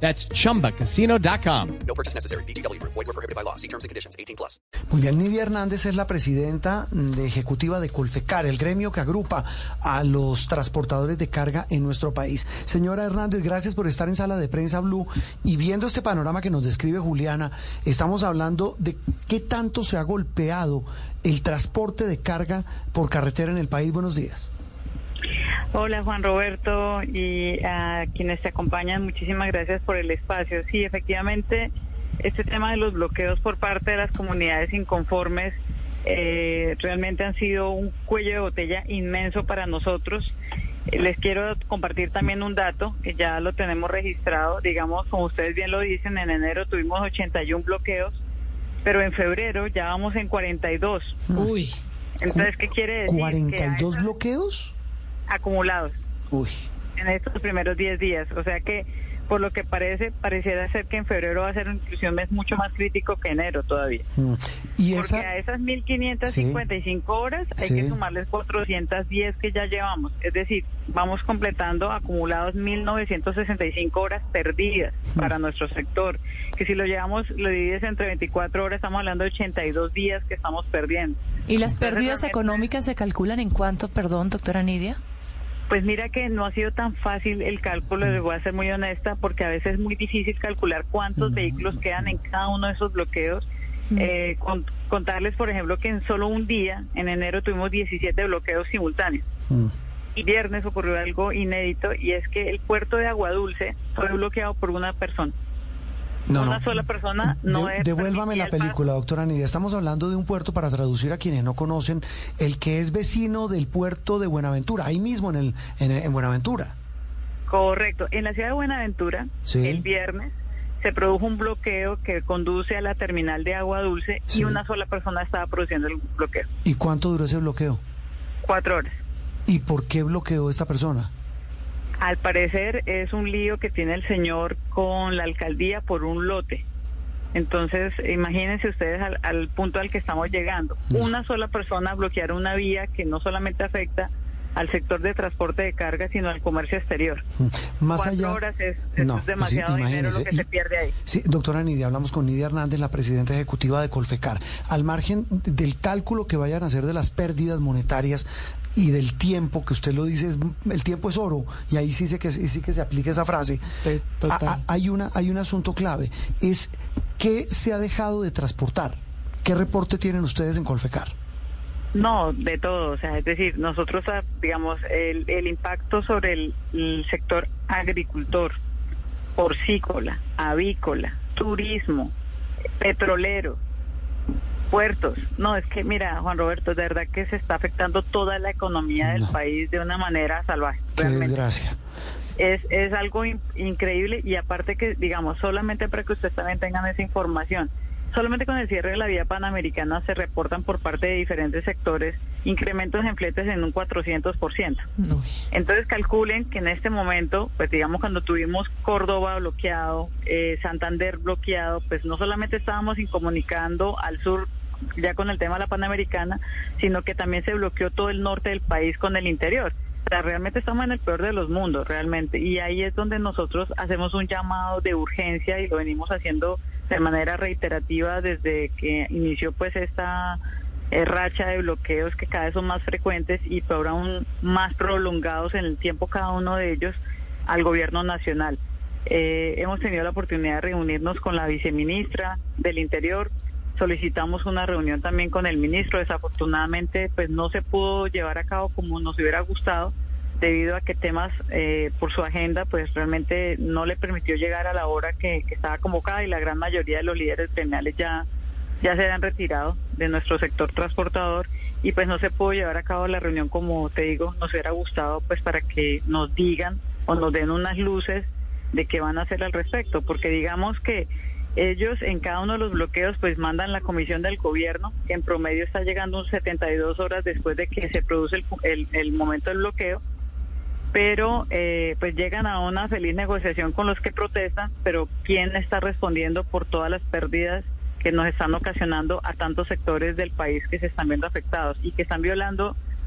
That's chumbacasino.com. No purchase necessary. BGW. Void were prohibited by law. See terms and conditions. 18 plus. Muy bien, Nidia Hernández es la presidenta de ejecutiva de Colfecar, el gremio que agrupa a los transportadores de carga en nuestro país. Señora Hernández, gracias por estar en sala de prensa Blue y viendo este panorama que nos describe Juliana, estamos hablando de qué tanto se ha golpeado el transporte de carga por carretera en el país. Buenos días. Hola Juan Roberto y a quienes te acompañan, muchísimas gracias por el espacio. Sí, efectivamente, este tema de los bloqueos por parte de las comunidades inconformes eh, realmente han sido un cuello de botella inmenso para nosotros. Eh, Les quiero compartir también un dato que ya lo tenemos registrado. Digamos, como ustedes bien lo dicen, en enero tuvimos 81 bloqueos, pero en febrero ya vamos en 42. Uy. Entonces, ¿qué quiere decir? Que a ¿42 esas- bloqueos? Acumulados Uy. en estos primeros 10 días. O sea que, por lo que parece, pareciera ser que en febrero va a ser inclusive un mes mucho más crítico que enero todavía. Mm. Porque a esas 1.555 horas hay Sí. que sumarles 410 que ya llevamos. Es decir, vamos completando acumulados 1.965 horas perdidas Mm. para nuestro sector. Que si lo llevamos, lo divides entre 24 horas, estamos hablando de 82 días que estamos perdiendo. ¿Y las pérdidas económicas se calculan en cuánto, perdón, doctora Nidia? Pues mira que no ha sido tan fácil el cálculo, les voy a ser muy honesta, porque a veces es muy difícil calcular cuántos vehículos quedan en cada uno de esos bloqueos. Eh, con- contarles, por ejemplo, que en solo un día, en enero, tuvimos 17 bloqueos simultáneos. Mm. Y viernes ocurrió algo inédito y es que el puerto de Agua Dulce fue bloqueado por una persona. No, una no. sola persona no De- es devuélvame la paso. película, doctora Nidia. Estamos hablando de un puerto, para traducir a quienes no conocen, el que es vecino del puerto de Buenaventura, ahí mismo en, el, en, en Buenaventura. Correcto. En la ciudad de Buenaventura, Sí. el viernes, se produjo un bloqueo que conduce a la terminal de agua dulce Sí. y una sola persona estaba produciendo el bloqueo. ¿Y cuánto duró ese bloqueo? Cuatro horas. ¿Y por qué bloqueó esta persona? Al parecer es un lío que tiene el señor con la alcaldía por un lote. Entonces, imagínense ustedes al, al punto al que estamos llegando. Una sola persona bloquear una vía que no solamente afecta al sector de transporte de carga, sino al comercio exterior. Mm, Más Cuatro allá. horas es, es No, demasiado sí, dinero lo que se pierde ahí. Sí, doctora Nidia, hablamos con Nidia Hernández, la presidenta ejecutiva de Colfecar. Al margen del cálculo que vayan a hacer de las pérdidas monetarias y del tiempo, que usted lo dice, es- el tiempo es oro, y ahí sí, sé que, sí que se aplica esa frase. Te- total. A- a- hay, una, hay un asunto clave, es qué se ha dejado de transportar. ¿Qué reporte tienen ustedes en Colfecar? No, de todo. O sea, es decir, nosotros, ah, digamos, el, el impacto sobre el, el sector agricultor, porcícola, avícola, turismo, petrolero, puertos. No, es que, mira, Juan Roberto, de verdad que se está afectando toda la economía del No. país de una manera salvaje. Qué realmente. desgracia. Es, es algo in- increíble y aparte que, digamos, solamente para que ustedes también tengan esa información, solamente con el cierre de la vía panamericana se reportan por parte de diferentes sectores incrementos en fletes en un 400%. Uy. Entonces calculen que en este momento, pues digamos cuando tuvimos Córdoba bloqueado, eh, Santander bloqueado, pues no solamente estábamos incomunicando al sur ya con el tema de la Panamericana, sino que también se bloqueó todo el norte del país con el interior. O sea, realmente estamos en el peor de los mundos, realmente. Y ahí es donde nosotros hacemos un llamado de urgencia y lo venimos haciendo de manera reiterativa desde que inició pues esta eh, racha de bloqueos que cada vez son más frecuentes y por aún más prolongados en el tiempo cada uno de ellos al gobierno nacional. Eh, hemos tenido la oportunidad de reunirnos con la viceministra del Interior, solicitamos una reunión también con el ministro, desafortunadamente pues no se pudo llevar a cabo como nos hubiera gustado debido a que temas eh, por su agenda pues realmente no le permitió llegar a la hora que, que estaba convocada y la gran mayoría de los líderes gremiales ya ya se han retirado de nuestro sector transportador y pues no se pudo llevar a cabo la reunión como te digo, nos hubiera gustado pues para que nos digan o nos den unas luces de qué van a hacer al respecto, porque digamos que Ellos en cada uno de los bloqueos pues mandan la comisión del gobierno, que en promedio está llegando un 72 horas después de que se produce el, el, momento del bloqueo, pero eh, pues llegan a una feliz negociación con los que protestan, pero ¿quién está respondiendo por todas las pérdidas que nos están ocasionando a tantos sectores del país que se están viendo afectados y que están violando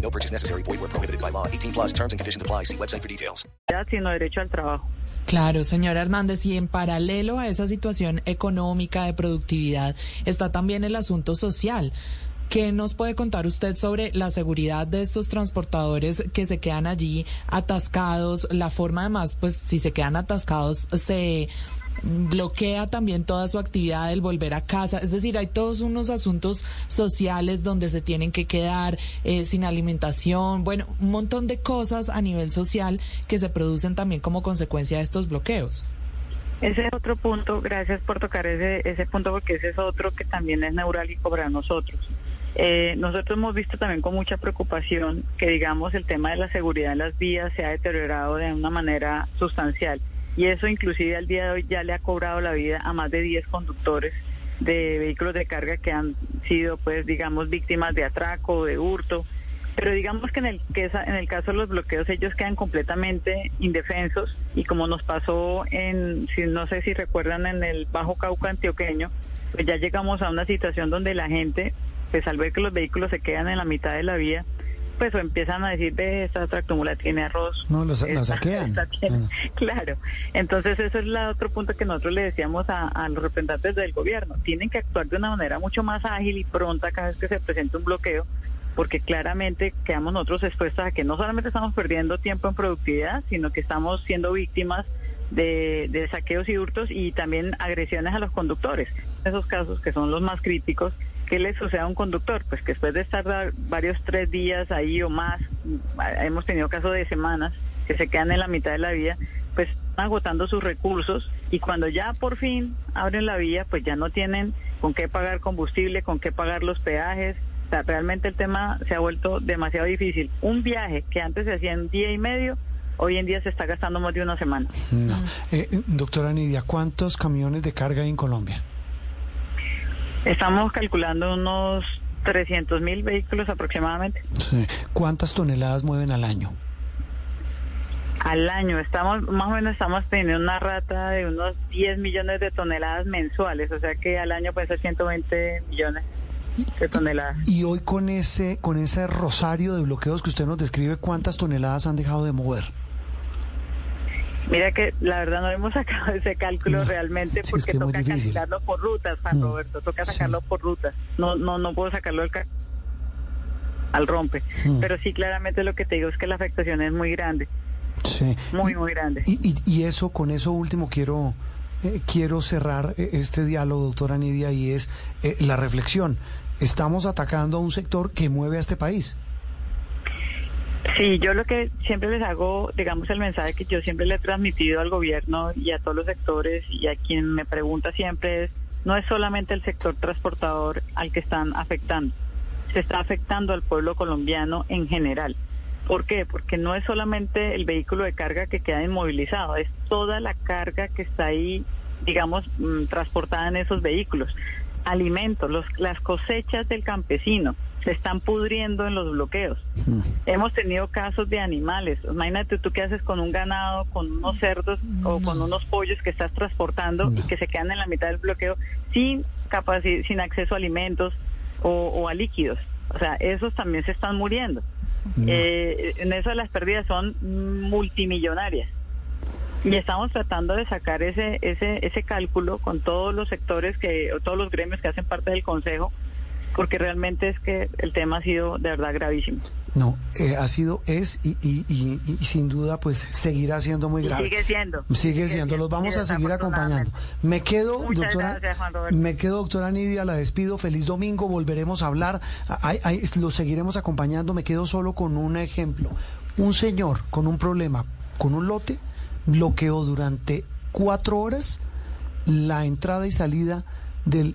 No purchase necessary. Void where prohibited by law. 18 plus terms and conditions apply. See website for details. sino derecho al trabajo. Claro, señora Hernández, y en paralelo a esa situación económica de productividad está también el asunto social. ¿Qué nos puede contar usted sobre la seguridad de estos transportadores que se quedan allí atascados? La forma además, pues si se quedan atascados, se bloquea también toda su actividad del volver a casa. Es decir, hay todos unos asuntos sociales donde se tienen que quedar eh, sin alimentación, bueno, un montón de cosas a nivel social que se producen también como consecuencia de estos bloqueos. Ese es otro punto, gracias por tocar ese, ese punto porque ese es otro que también es neurálgico para nosotros. Eh, nosotros hemos visto también con mucha preocupación que, digamos, el tema de la seguridad en las vías se ha deteriorado de una manera sustancial. Y eso inclusive al día de hoy ya le ha cobrado la vida a más de 10 conductores de vehículos de carga que han sido, pues, digamos, víctimas de atraco, de hurto. Pero digamos que en el, que en el caso de los bloqueos ellos quedan completamente indefensos y como nos pasó en, si, no sé si recuerdan, en el Bajo Cauca antioqueño, pues ya llegamos a una situación donde la gente, pues al ver que los vehículos se quedan en la mitad de la vía, pues o empiezan a decir, ve, esta tractomula tiene arroz. No, los- la saquean. esta tiene-". Ah. Claro. Entonces, eso es la otro punto que nosotros le decíamos a, a los representantes del gobierno. Tienen que actuar de una manera mucho más ágil y pronta cada vez que se presenta un bloqueo, porque claramente quedamos nosotros expuestos a que no solamente estamos perdiendo tiempo en productividad, sino que estamos siendo víctimas de, de saqueos y hurtos y también agresiones a los conductores. Esos casos que son los más críticos, ¿qué le sucede a un conductor? Pues que después de estar varios tres días ahí o más, mm, hemos tenido casos de semanas que se quedan en la mitad de la vía, pues agotando sus recursos y cuando ya por fin abren la vía, pues ya no tienen con qué pagar combustible, con qué pagar los peajes. O sea, realmente el tema se ha vuelto demasiado difícil. Un viaje que antes se hacía en día y medio, hoy en día se está gastando más de una semana. No. Eh, doctora Nidia, ¿cuántos camiones de carga hay en Colombia? Estamos calculando unos 300 mil vehículos aproximadamente Sí. ¿Cuántas toneladas mueven al año? al año. Estamos más o menos estamos teniendo una rata de unos 10 millones de toneladas mensuales, o sea que al año puede ser 120 millones de toneladas. Y hoy con ese, con ese rosario de bloqueos que usted nos describe, ¿cuántas toneladas han dejado de mover? Mira que la verdad no hemos sacado ese cálculo No, realmente sí, es porque que toca calcularlo por rutas, Juan Mm, Roberto, toca sí. sacarlo por rutas. No no no puedo sacarlo del al rompe, Mm. pero sí claramente lo que te digo es que la afectación es muy grande, Sí. muy muy grande. Y, y, y eso, con eso último quiero, eh, quiero cerrar eh, este diálogo, doctora Nidia, y es eh, la reflexión. Estamos atacando a un sector que mueve a este país. Sí, yo lo que siempre les hago, digamos, el mensaje que yo siempre le he transmitido al gobierno y a todos los sectores y a quien me pregunta siempre es, no es solamente el sector transportador al que están afectando, se está afectando al pueblo colombiano en general. ¿Por qué? Porque no es solamente el vehículo de carga que queda inmovilizado, es toda la carga que está ahí, digamos, mm, transportada en esos vehículos. Alimentos, los, las cosechas del campesino se están pudriendo en los bloqueos. Hemos tenido casos de animales. Imagínate tú qué haces con un ganado, con unos cerdos o con unos pollos que estás transportando y que se quedan en la mitad del bloqueo sin capaci- sin acceso a alimentos o, o a líquidos. O sea, esos también se están muriendo. Eh, en eso las pérdidas son multimillonarias. Y estamos tratando de sacar ese, ese, ese cálculo con todos los sectores que, o todos los gremios que hacen parte del Consejo, porque realmente es que el tema ha sido de verdad gravísimo. No, eh, ha sido, es y, y, y, y sin duda pues seguirá siendo muy grave. sigue siendo. Sigue siendo, los vamos a seguir acompañando. Me quedo, Muchas doctora, gracias, Juan Roberto. me quedo, doctora Nidia, la despido, feliz domingo, volveremos a hablar, Ay, ay, lo seguiremos acompañando, me quedo solo con un ejemplo. Un señor con un problema, con un lote, bloqueó durante cuatro horas la entrada y salida del